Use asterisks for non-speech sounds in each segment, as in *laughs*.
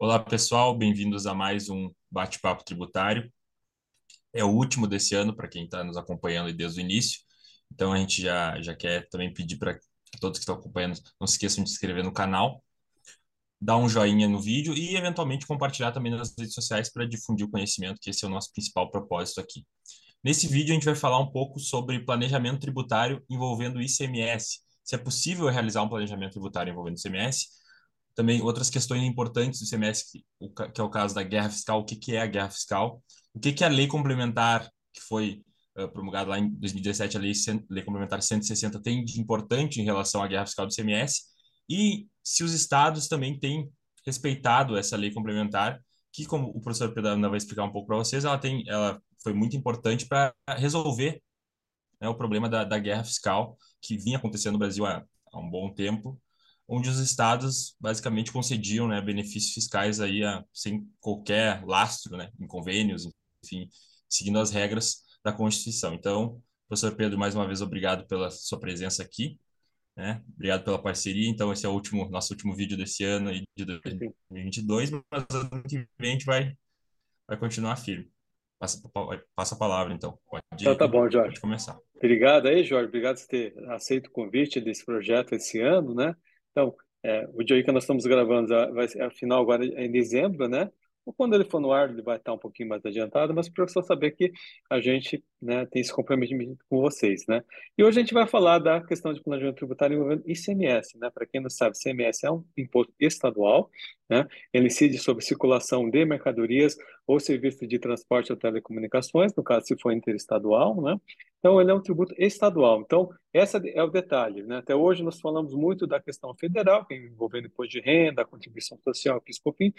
Olá, pessoal, bem-vindos a mais um bate-papo tributário. É o último desse ano para quem está nos acompanhando desde o início. Então, a gente já, já quer também pedir para todos que estão acompanhando não se esqueçam de se inscrever no canal, dar um joinha no vídeo e, eventualmente, compartilhar também nas redes sociais para difundir o conhecimento, que esse é o nosso principal propósito aqui. Nesse vídeo, a gente vai falar um pouco sobre planejamento tributário envolvendo ICMS. Se é possível realizar um planejamento tributário envolvendo ICMS, também outras questões importantes do ICMS, que, que é o caso da guerra fiscal, o que, que é a guerra fiscal, o que, que é a lei complementar que foi uh, promulgada lá em 2017, a lei, lei complementar 160, tem de importante em relação à guerra fiscal do ICMS, e se os estados também têm respeitado essa lei complementar, que, como o professor Pedro vai explicar um pouco para vocês, ela, tem, ela foi muito importante para resolver né, o problema da, da guerra fiscal que vinha acontecendo no Brasil há, há um bom tempo, onde os estados basicamente concediam né, benefícios fiscais aí a, sem qualquer lastro, né, em convênios, enfim, seguindo as regras da Constituição. Então, professor Pedro, mais uma vez, obrigado pela sua presença aqui. Né? Obrigado pela parceria. Então, esse é o último, nosso último vídeo desse ano aí de 2022, mas ano que vem a gente vai, vai continuar firme. Passa, passa a palavra, então. Pode, então, tá bom, Jorge. Pode começar. Obrigado aí, Jorge. Obrigado por ter aceito o convite desse projeto esse ano, né? Então, é, o dia que nós estamos gravando vai ser, afinal agora é em dezembro, né? Ou quando ele for no ar, ele vai estar um pouquinho mais adiantado, mas para professor saber que a gente né, tem esse comprometimento com vocês, né? E hoje a gente vai falar da questão de planejamento tributário envolvendo ICMS, né? Para quem não sabe, ICMS é um imposto estadual, né? Ele incide sobre circulação de mercadorias ou serviços de transporte ou telecomunicações, no caso se for interestadual, né? Então ele é um tributo estadual. Então esse é o detalhe, né? Até hoje nós falamos muito da questão federal, que é envolvendo imposto de renda, contribuição social, PIS/COFINS,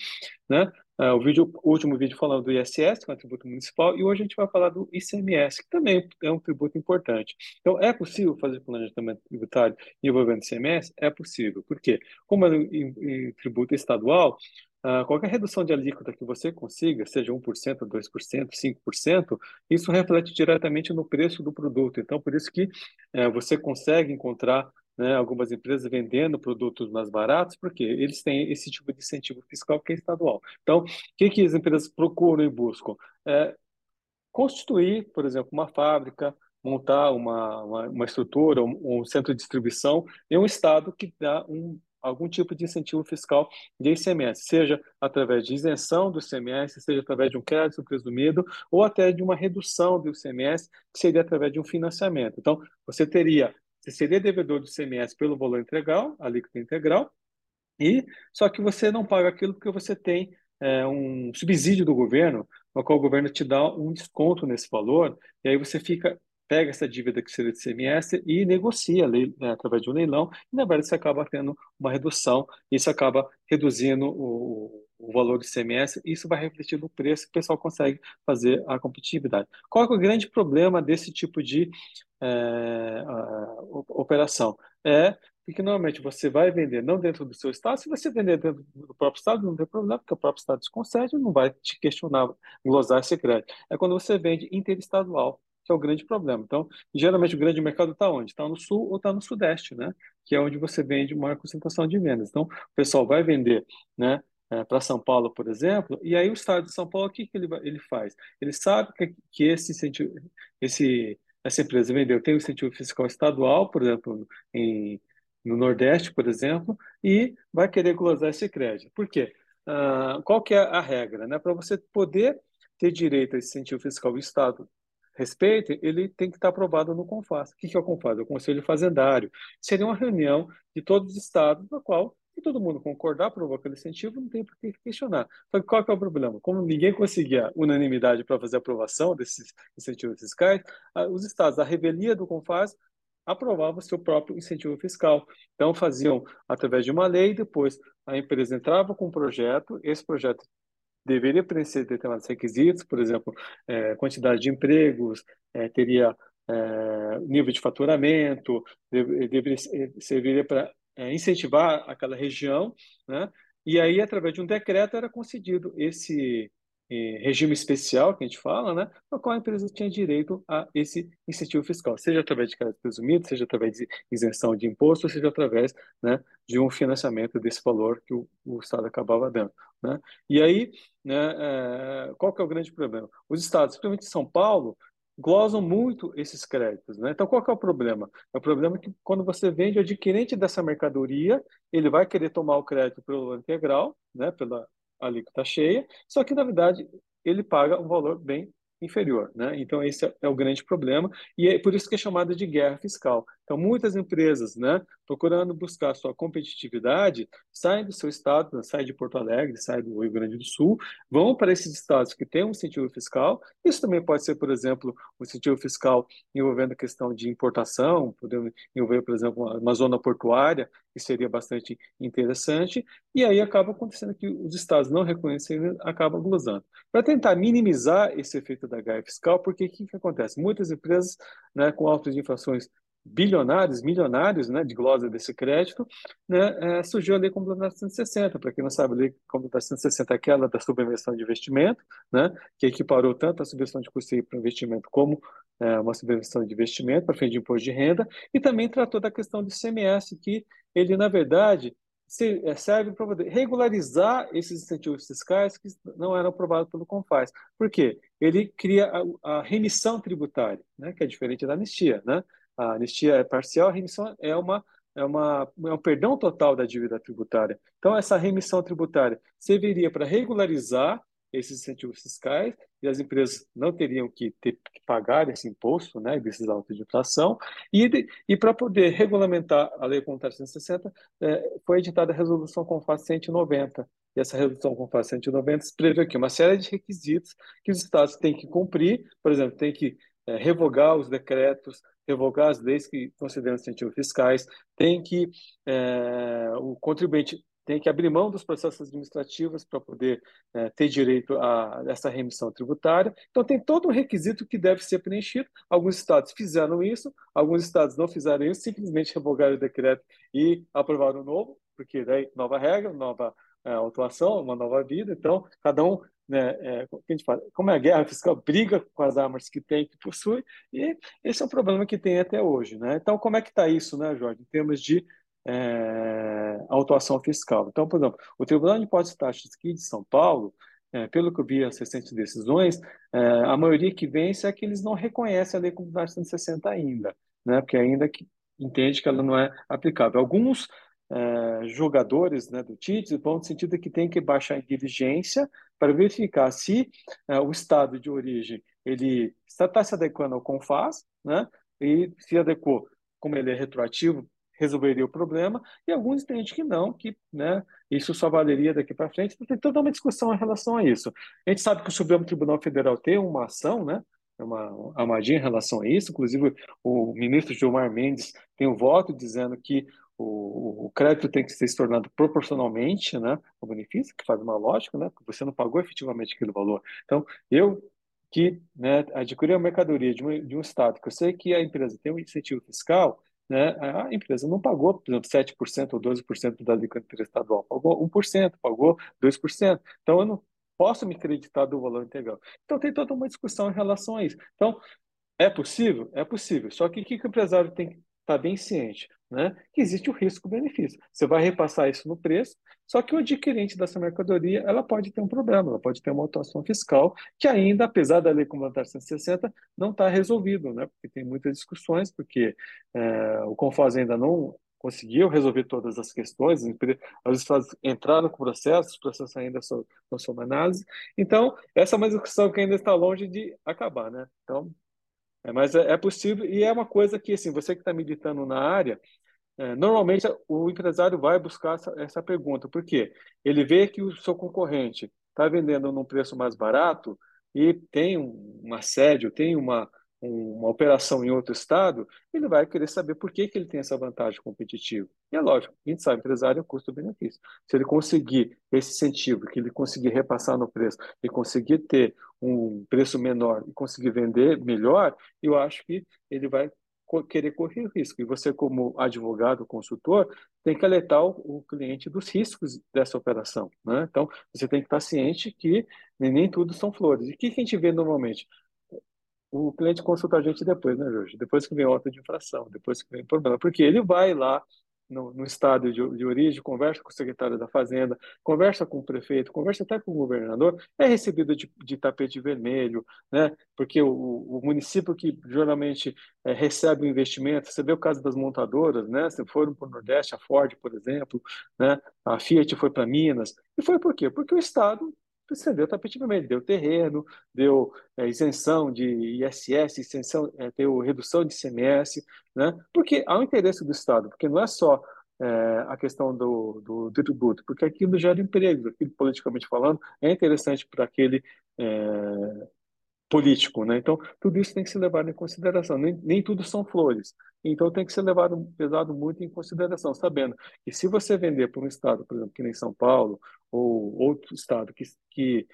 né? Uh, o, o último vídeo falando do ISS, que é um tributo municipal, e hoje a gente vai falar do ICMS, que também é um tributo importante. Então, é possível fazer planejamento tributário envolvendo ICMS? É possível. Por quê? Como é um tributo estadual, Uh, qualquer redução de alíquota que você consiga, seja 1%, 2%, 5%, isso reflete diretamente no preço do produto. Então, por isso que uh, você consegue encontrar né, algumas empresas vendendo produtos mais baratos, porque eles têm esse tipo de incentivo fiscal que é estadual. Então, o que, que as empresas procuram e buscam? É constituir, por exemplo, uma fábrica, montar uma, uma, uma estrutura, um, um, centro de distribuição em um estado que dá um, algum tipo de incentivo fiscal de ICMS, seja através de isenção do ICMS, seja através de um crédito presumido, ou até de uma redução do ICMS, que seria através de um financiamento. Então, você teria você seria devedor do CMS pelo valor integral, alíquota integral, e só que você não paga aquilo porque você tem é, um subsídio do governo, no qual o governo te dá um desconto nesse valor, e aí você fica pega essa dívida que seria de CMS e negocia né, através de um leilão, e na verdade você acaba tendo uma redução, isso acaba reduzindo o, o valor do CMS, e isso vai refletir no preço que o pessoal consegue fazer a competitividade. Qual é o grande problema desse tipo de é, operação? É porque normalmente você vai vender não dentro do seu estado, se você vender dentro do próprio estado, não tem problema, porque o próprio estado desconcede, não vai te questionar, glosar esse crédito. É quando você vende interestadual, que é o grande problema. Então, geralmente o grande mercado está onde? Está no sul ou está no sudeste, né? Que é onde você vende maior concentração de vendas. Então, o pessoal vai vender, né? É, para São Paulo, por exemplo, e aí o estado de São Paulo, o que, que ele, ele faz? Ele sabe que, que esse, esse, essa empresa vendeu, tem um incentivo fiscal estadual, por exemplo, em, no Nordeste, por exemplo, e vai querer glosar esse crédito. Por quê? Ah, qual que é a regra? Né? Para você poder ter direito a esse incentivo fiscal, o Estado respeite, ele tem que estar aprovado no CONFAS. O que é o CONFAS? É o Conselho Fazendário. Seria uma reunião de todos os estados, na qual se todo mundo concordar, aprovar aquele incentivo, não tem por que questionar. Só que qual que é o problema? Como ninguém conseguia unanimidade para fazer a aprovação desses incentivos fiscais, os estados, a revelia do CONFAS, aprovavam seu próprio incentivo fiscal. Então, faziam através de uma lei, depois a empresa entrava com um projeto, esse projeto deveria preencher determinados requisitos, por exemplo, é, quantidade de empregos, é, teria é, nível de faturamento, deve, deveria, serviria para é, incentivar aquela região, né? E aí, através de um decreto, era concedido esse regime especial, que a gente fala, né, no qual a empresa tinha direito a esse incentivo fiscal, seja através de crédito presumido, seja através de isenção de imposto, seja através né, de um financiamento desse valor que o, o Estado acabava dando. Né? E aí, né, é, qual que é o grande problema? Os estados, principalmente São Paulo, glosam muito esses créditos. Né? Então, qual que é o problema? É o problema que quando você vende o adquirente dessa mercadoria, ele vai querer tomar o crédito pelo integral, né, pela alíquota cheia, só que, na verdade, ele paga um valor bem inferior. Né? Então, esse é, é o grande problema, e é por isso que é chamada de guerra fiscal. Então, muitas empresas, né, procurando buscar sua competitividade, saem do seu estado, né, saem de Porto Alegre, saem do Rio Grande do Sul, vão para esses estados que têm um incentivo fiscal. Isso também pode ser, por exemplo, um incentivo fiscal envolvendo a questão de importação, podendo envolver, por exemplo, uma, zona portuária, que seria bastante interessante, e aí acaba acontecendo que os estados não reconhecendo acabam glosando. Para tentar minimizar esse efeito da guerra fiscal, porque o que, que acontece? Muitas empresas né, com altas inflações bilionários, milionários, né, de glosa desse crédito, né, é, surgiu a Lei Complementar 160. Para quem não sabe, a Lei Complementar 160 é aquela da subvenção de investimento, né, que equiparou tanto a subvenção de custeio para investimento como é, uma subvenção de investimento para fim de imposto de renda, e também tratou da questão do CMS, que ele, na verdade, é, serve para regularizar esses incentivos fiscais que não eram aprovados pelo CONFAS. Por quê? Ele cria a, a remissão tributária, né, que é diferente da anistia, né? A anistia é parcial, a remissão é uma é, uma, é um perdão total da dívida tributária. Então, essa remissão tributária serviria para regularizar esses incentivos fiscais e as empresas não teriam que ter que pagar esse imposto, né, desses autos de inflação, e, e para poder regulamentar a Lei Comunitária 160, é, foi editada a Resolução Confas 190, e essa Resolução Confas 190 prevê aqui uma série de requisitos que os estados têm que cumprir, por exemplo, tem que é, revogar os decretos, revogar as leis que consideram incentivos fiscais, tem que é, o contribuinte tem que abrir mão dos processos administrativos para poder é, ter direito a essa remissão tributária. Então, tem todo um requisito que deve ser preenchido. Alguns estados fizeram isso, alguns estados não fizeram isso, simplesmente revogaram o decreto e aprovaram o novo, porque daí nova regra, nova é, autuação, uma nova vida. Então, cada um né, é, como, a gente fala, como é a guerra fiscal, briga com as armas que tem, que possui, e esse é um problema que tem até hoje. Né? Então, como é que está isso, né, Jorge, em termos de é, autuação fiscal? Então, por exemplo, o Tribunal de Impostos e Taxas aqui de São Paulo, é, pelo que eu vi as recentes decisões, é, a maioria que vence é que eles não reconhecem a Lei Comunitária 160 ainda, né, porque ainda que entende que ela não é aplicável. Alguns é, jogadores né, do TITS vão no sentido que tem que baixar em diligência para verificar se é, o estado de origem ele está, está se adequando ao CONFAS, né, e se adequou, como ele é retroativo, resolveria o problema, e alguns entendem que não, que né, isso só valeria daqui para frente. Então, tem toda uma discussão em relação a isso. A gente sabe que o Supremo Tribunal Federal tem uma ação, né, uma amadinha em relação a isso, inclusive o ministro Gilmar Mendes tem um voto dizendo que o, o, crédito tem que ser se tornado proporcionalmente né, ao benefício, que faz uma lógica, né, porque você não pagou efetivamente aquele valor. Então, eu que né, adquiri a mercadoria de um, de um Estado, que eu sei que a empresa tem um incentivo fiscal, né, a empresa não pagou, por exemplo, 7% ou 12% da alíquota interestadual, pagou 1%, pagou 2%. Então, eu não posso me acreditar do valor integral. Então, tem toda uma discussão em relação a isso. Então, é possível? É possível. Só que o que o empresário tem que estar bem ciente? né, que existe o risco-benefício. Você vai repassar isso no preço, só que o adquirente dessa mercadoria ela pode ter um problema, ela pode ter uma atuação fiscal que ainda, apesar da lei complementar 160, não está resolvido, né, porque tem muitas discussões, porque é, o Confaz ainda não conseguiu resolver todas as questões, os estados entraram com o processo, os processos ainda são, não são análise. Então, essa é uma discussão que ainda está longe de acabar, né? Então, é, mas é, é, possível e é uma coisa que, assim, você que está militando na área, é, normalmente o empresário vai buscar essa, essa pergunta, porque ele vê que o seu concorrente está vendendo num preço mais barato e tem um, um assédio, tem uma, uma operação em outro estado, ele vai querer saber por que, que ele tem essa vantagem competitiva. E é lógico, a gente sabe, empresário é custo-benefício. Se ele conseguir esse incentivo, que ele conseguir repassar no preço e conseguir ter um preço menor e conseguir vender melhor, eu acho que ele vai querer correr risco. E você, como advogado, consultor, tem que alertar o, cliente dos riscos dessa operação. Né? Então, você tem que estar ciente que nem, nem tudo são flores. E o que, que a gente vê normalmente? O cliente consulta a gente depois, né, Jorge? Depois que vem outra de infração, depois que vem problema. Porque ele vai lá no, no estado de, de, origem, conversa com o secretário da Fazenda, conversa com o prefeito, conversa até com o governador, é recebido de, de tapete vermelho, né? porque o, o município que geralmente é, recebe o investimento, você vê o caso das montadoras, né? se foram para o Nordeste, a Ford, por exemplo, né? a Fiat foi para Minas, e foi por quê? Porque o Estado estendeu o tapete vermelho, deu terreno, deu é, isenção de ISS, isenção, é, deu redução de ICMS, né? porque há um interesse do Estado, porque não é só é, a questão do, do, do, tributo, porque aquilo gera emprego, aquilo politicamente falando é interessante para aquele é, político, né? Então tudo isso tem que ser levado em consideração. Nem, nem tudo são flores, então tem que ser levado pesado muito em consideração, sabendo que se você vender para um estado, por exemplo, que nem São Paulo ou outro estado que, que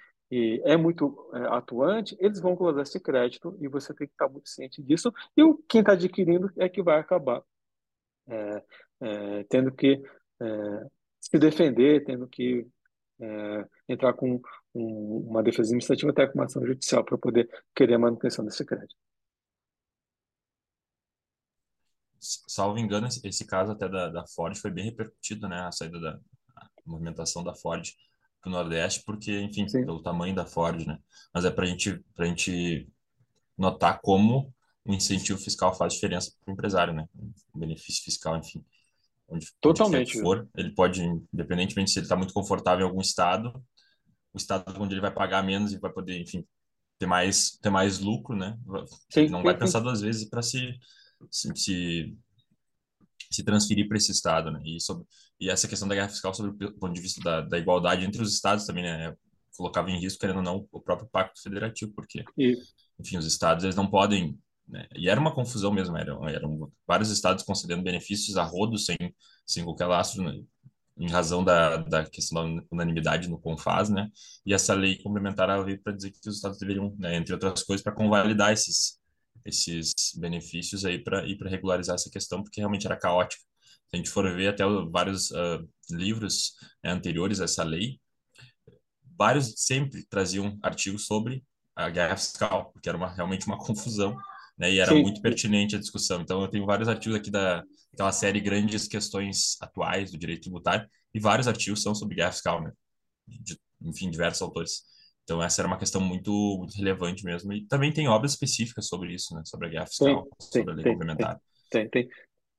é muito é, atuante, eles vão colocar esse crédito e você tem que estar muito ciente disso. E o, quem está adquirindo é que vai acabar é, é, tendo que é, se defender, tendo que é, entrar com um, uma defesa administrativa até com uma ação judicial para poder querer a manutenção desse crédito. Salvo engano, esse caso até da, da Ford foi bem repercutido, né? A saída da a movimentação da Ford para o Nordeste, porque, enfim, Sim. pelo tamanho da Ford, né? Mas é para gente, a gente notar como o incentivo fiscal faz diferença para o empresário, né? O benefício fiscal, enfim. Onde, Totalmente. Onde for, ele pode, independentemente se ele está muito confortável em algum estado, o estado onde ele vai pagar menos e vai poder, enfim, ter mais, ter mais lucro, né? Sim, não vai pensar duas vezes para se, se, se, se transferir para esse estado, né? E, sobre, e essa questão da guerra fiscal, sobre o ponto de vista da, da igualdade entre os estados também, né? Colocava em risco, querendo ou não, o próprio pacto federativo, porque, e... enfim, os estados eles não podem né? E era uma confusão mesmo, eram, eram vários estados concedendo benefícios a rodo sem, sem qualquer lastro, né? em razão da, da questão da unanimidade no CONFAS, né? E essa lei complementar veio para dizer que os estados deveriam, né, entre outras coisas, para convalidar esses, esses benefícios aí para ir para regularizar essa questão, porque realmente era caótica. Se a gente for ver até vários uh, livros né, anteriores a essa lei, vários sempre traziam artigos sobre a guerra fiscal, porque era uma, realmente uma *laughs* confusão né? E era Sim. muito pertinente a discussão. Então, eu tenho vários artigos aqui da, daquela série Grandes Questões Atuais do Direito Tributário, e vários artigos são sobre guerra fiscal, né? De, enfim, diversos autores. Então, essa era uma questão muito, muito relevante mesmo. E também tem obras específicas sobre isso, né? Sobre a guerra fiscal, tem, sobre a lei tem, complementar. Tem, tem.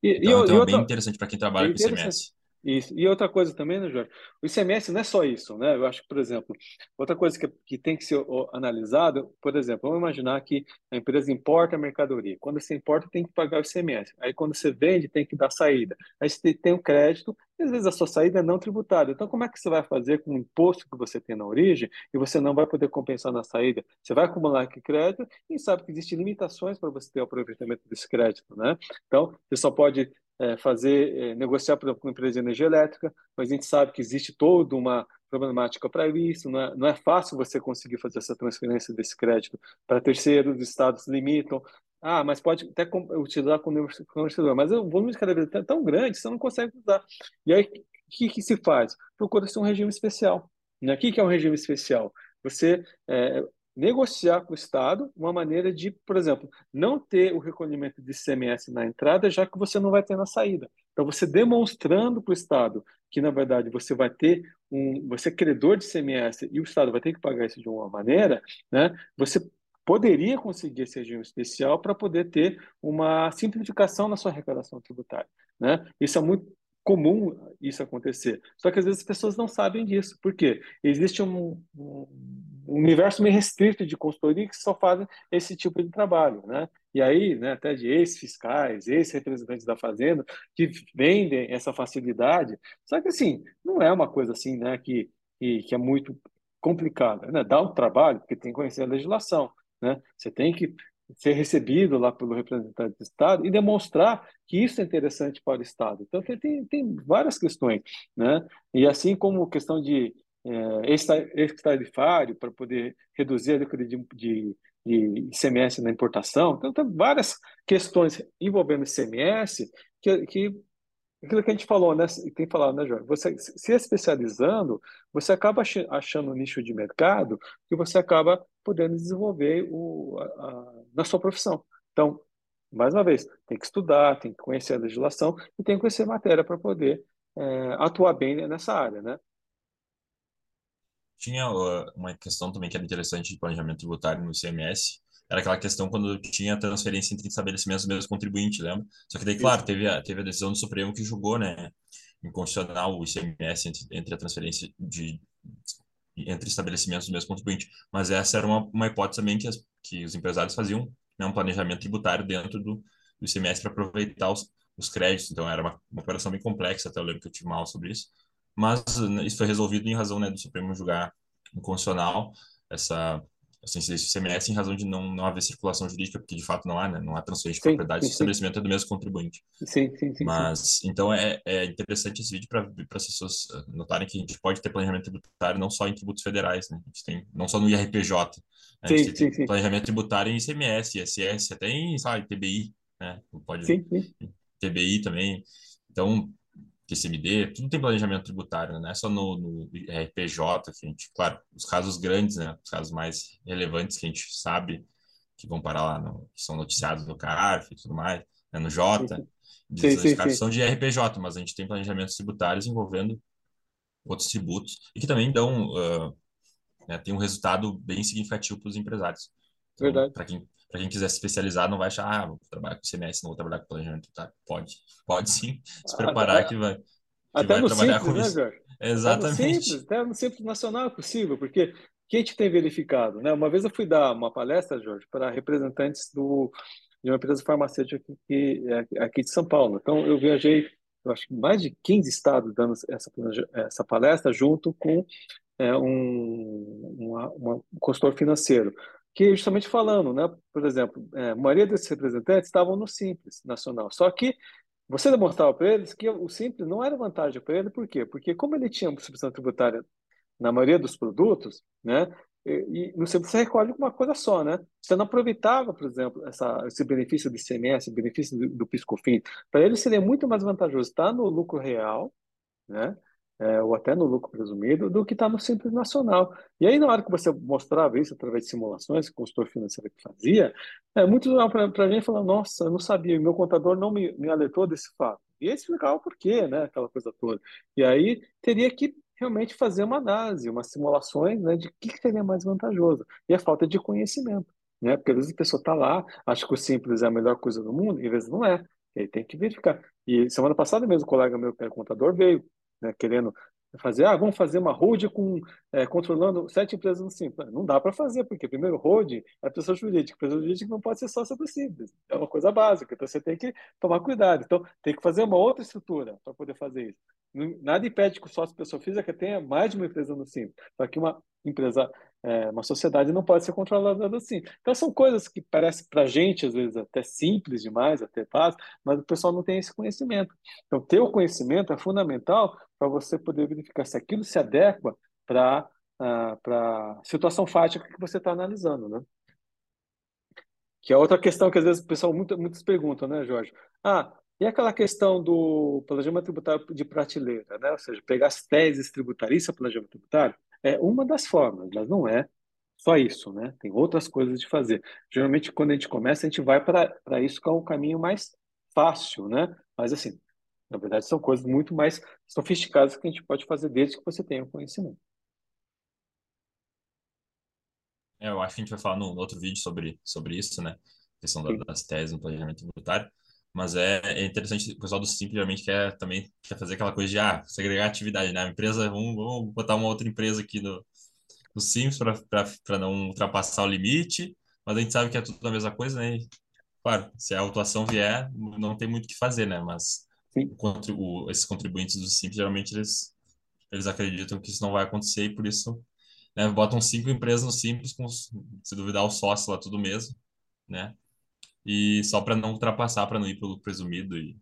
E, então, e, então, e é outra... bem interessante para quem trabalha é com ICMS. Isso. E outra coisa também, né, Jorge? O ICMS não é só isso, né? Eu acho que, por exemplo, outra coisa que, que tem que ser analisada, por exemplo, vamos imaginar que a empresa importa a mercadoria. Quando você importa, tem que pagar o ICMS. Aí, quando você vende, tem que dar saída. Aí, você tem o crédito, e às vezes a sua saída é não tributada. Então, como é que você vai fazer com o imposto que você tem na origem e você não vai poder compensar na saída? Você vai acumular aqui crédito e sabe que existem limitações para você ter o aproveitamento desse crédito, né? Então, você só pode é, fazer, é, negociar, por exemplo, com uma empresa de energia elétrica, mas a gente sabe que existe toda uma problemática para isso, não é, não é fácil você conseguir fazer essa transferência desse crédito para terceiros, os estados limitam. Ah, mas pode até utilizar com o fornecedor, mas o volume de cada é tão grande, você não consegue usar. E aí, o que, que se faz? Procura-se um regime especial. Né? O que, que é um regime especial? Você é, negociar com o Estado uma maneira de, por exemplo, não ter o recolhimento de ICMS na entrada, já que você não vai ter na saída. Então, você demonstrando para o Estado que, na verdade, você vai ter um, você é credor de ICMS e o Estado vai ter que pagar isso de uma maneira, né? Você poderia conseguir esse regime especial para poder ter uma simplificação na sua arrecadação tributária, né? Isso é muito comum isso acontecer. Só que às vezes as pessoas não sabem disso. Por quê? Existe um, um universo meio restrito de consultoria que só fazem esse tipo de trabalho, né? E aí, né, até de ex-fiscais, ex-representantes da fazenda, que vendem essa facilidade. Só que, assim, não é uma coisa assim, né, que, que, que é muito complicada, né? Dá um trabalho, porque tem que conhecer a legislação, né? Você tem que ser recebido lá pelo representante do Estado e demonstrar que isso é interessante para o Estado. Então, tem, tem várias questões, né? E assim como questão de é, ex-tarifário para poder reduzir a alíquota de, de, de ICMS na importação. Então, tem várias questões envolvendo ICMS que, que aquilo que a gente falou, né? Tem falado, né, Jorge? Você se especializando, você acaba achando um nicho de mercado que você acaba podendo desenvolver o, a, a, na sua profissão. Então, mais uma vez, tem que estudar, tem que conhecer a legislação e tem que conhecer matéria para poder é, atuar bem nessa área, né? Tinha uma questão também que era interessante de planejamento tributário no ICMS, era aquela questão quando tinha transferência entre estabelecimentos do mesmo contribuinte, lembra? Só que daí, claro, teve a, teve a decisão do Supremo que julgou, né, inconstitucional o ICMS entre, entre a transferência de entre estabelecimentos do mesmo contribuinte. Mas essa era uma, uma hipótese também que, as, que os empresários faziam, né, um planejamento tributário dentro do, do ICMS para aproveitar os, os créditos. Então, era uma, uma operação bem complexa, até eu lembro que eu tive mal sobre isso. Mas né, isso foi resolvido em razão né, do Supremo julgar inconstitucional essa assim, ICMS em razão de não, não haver circulação jurídica, porque de fato não há, né? Não há transferência de sim, propriedade, sim, o estabelecimento é do mesmo contribuinte. Sim, sim, sim. Mas, sim. então, é, é interessante esse vídeo para as pessoas eh, notarem que a gente pode ter planejamento tributário não só em tributos federais, né? A gente tem, não só no IRPJ, né? a gente sim, tem sim, planejamento tributário em ICMS, ISS, até em, sabe, TBI, né? Pode, sim, sim. TBI também. Então, TCMD, tudo tem planejamento tributário, né? não é só no, no RPJ, que a gente, claro, os casos grandes, né? Os casos mais relevantes que a gente sabe que vão parar lá, no, que são noticiados no CARF e tudo mais, né? no J, sim, sim, sim, são de RPJ, mas a gente tem planejamentos tributários envolvendo outros tributos e que também dão, uh, né, tem um resultado bem significativo para os empresários. Então, para quem para quem quiser se especializar, não vai achar, ah, vou trabalhar com CMS, não vou trabalhar com planejamento tá? Pode, pode sim se preparar até, que vai, que até vai no trabalhar simples, com né, isso. Jorge? Exatamente. Até no simples, até no simples nacional é possível, porque que a gente tem verificado, né? Uma vez eu fui dar uma palestra, Jorge, para representantes do, de uma empresa farmacêutica aqui, aqui de São Paulo. Então, eu viajei, eu acho que mais de 15 estados dando essa, essa palestra, junto com é, um, uma, uma, um consultor financeiro que justamente falando, né? Por exemplo, é, a maioria desses representantes estavam no Simples Nacional. Só que você demonstrava para eles que o Simples não era vantagem para ele, por quê? Porque como ele tinha substituição tributária na maioria dos produtos, né? E, e no Simples você recolhe uma coisa só, né? Você não aproveitava, por exemplo, essa, esse benefício do ICMS, benefício do, do PiscoFins. Para ele seria muito mais vantajoso estar no lucro real, né? É, ou até no lucro presumido, do que está no Simples Nacional. E aí, na hora que você mostrava isso através de simulações que o consultor financeiro que fazia, é, muito para a gente falar, nossa, eu não sabia, meu contador não me, me alertou desse fato. E aí explicava o porquê, né, aquela coisa toda. E aí teria que realmente fazer uma análise, umas simulações né, de o que, seria mais vantajoso. E a falta de conhecimento. Né? Porque às vezes a pessoa está lá, acha que o simples é a melhor coisa do mundo, e às vezes não é. E aí tem que verificar. E semana passada mesmo, um colega meu que contador veio né, querendo fazer, ah, vamos fazer uma holding com, é, controlando sete empresas no Simples. Não dá para fazer, porque primeiro holding é pessoa jurídica, pessoa jurídica não pode ser sócia do Simples, é uma coisa básica, então você tem que tomar cuidado. Então, tem que fazer uma outra estrutura para poder fazer isso. Nada impede que o sócio pessoa física tenha mais de uma empresa no Simples, só que uma empresa, é, uma sociedade não pode ser controlada assim. Então, são coisas que parecem para a gente, às vezes, até simples demais, até fácil, mas o pessoal não tem esse conhecimento. Então, ter o conhecimento é fundamental para você poder verificar se aquilo se adequa para a situação fática que você está analisando, né? Que é outra questão que às vezes o pessoal muito, muitos perguntam, né, Jorge? Ah, e aquela questão do planejamento tributário de prateleira, né? Ou seja, pegar as teses tributárias, planejamento tributário, é uma das formas, mas não é só isso, né? Tem outras coisas de fazer. Geralmente, quando a gente começa, a gente vai para isso que é um caminho mais fácil, né? Mas assim, na verdade, são coisas muito mais sofisticadas que a gente pode fazer desde que você tenha o conhecimento. É, eu acho que a gente vai falar no outro vídeo sobre, sobre isso, né? A questão da, das teses no planejamento tributário. Mas é, é, interessante, o pessoal do Simples geralmente quer também quer fazer aquela coisa de ah, segregar atividade, né? A empresa, vamos, vamos botar uma outra empresa aqui no, no Simples para não ultrapassar o limite, mas a gente sabe que é tudo a mesma coisa, né? E, claro, se a autuação vier, não tem muito o que fazer, né? Mas o, esses contribuintes do Simples, geralmente eles, eles acreditam que isso não vai acontecer e por isso né, botam cinco empresas no Simples, com, se duvidar, o sócio lá tudo mesmo, né? E só para não ultrapassar, para não ir pelo presumido. E,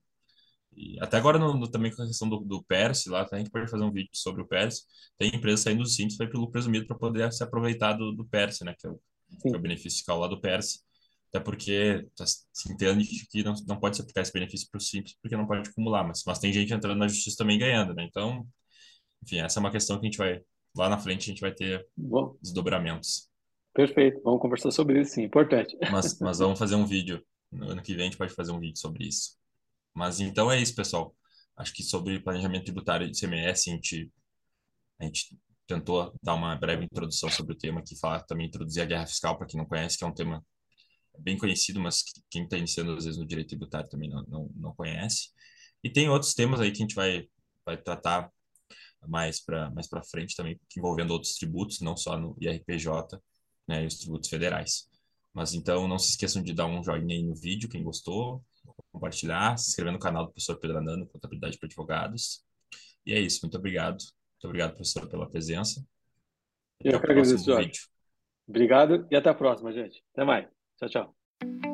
e até agora, no, no, também com a questão do, do lá a gente pode fazer um vídeo sobre o PERS. Tem empresa saindo do Simples vai pelo presumido para poder se aproveitar do, do né? Que é, o, que é o benefício fiscal lá do PERS. até porque tá se entende que não, não pode se aplicar esse benefício para o simples, porque não pode acumular, mas, mas tem gente entrando na justiça também ganhando, né? Então, enfim, essa é uma questão que a gente vai, lá na frente, a gente vai ter Bom, desdobramentos. Perfeito, vamos conversar sobre isso, sim, importante. Mas, *laughs* mas vamos fazer um vídeo, no ano que vem a gente pode fazer um vídeo sobre isso. Mas então é isso, pessoal. Acho que sobre planejamento tributário de CMS, a gente, a gente tentou dar uma breve introdução sobre o tema aqui, falar também introduzir a guerra fiscal para quem não conhece, que é um tema bem conhecido, mas quem está iniciando às vezes no direito tributário também não, não, não conhece. E tem outros temas aí que a gente vai, vai tratar mais para mais para frente também, envolvendo outros tributos, não só no IRPJ, né, e os tributos federais. Mas então não se esqueçam de dar um joinha aí no vídeo, quem gostou, compartilhar, se inscrever no canal do professor Pedro Anano, Contabilidade para Advogados. E é isso, muito obrigado. Muito obrigado, professor, pela presença. Até Eu que agradeço. Obrigado e até a próxima, gente. Até mais. Tchau, tchau.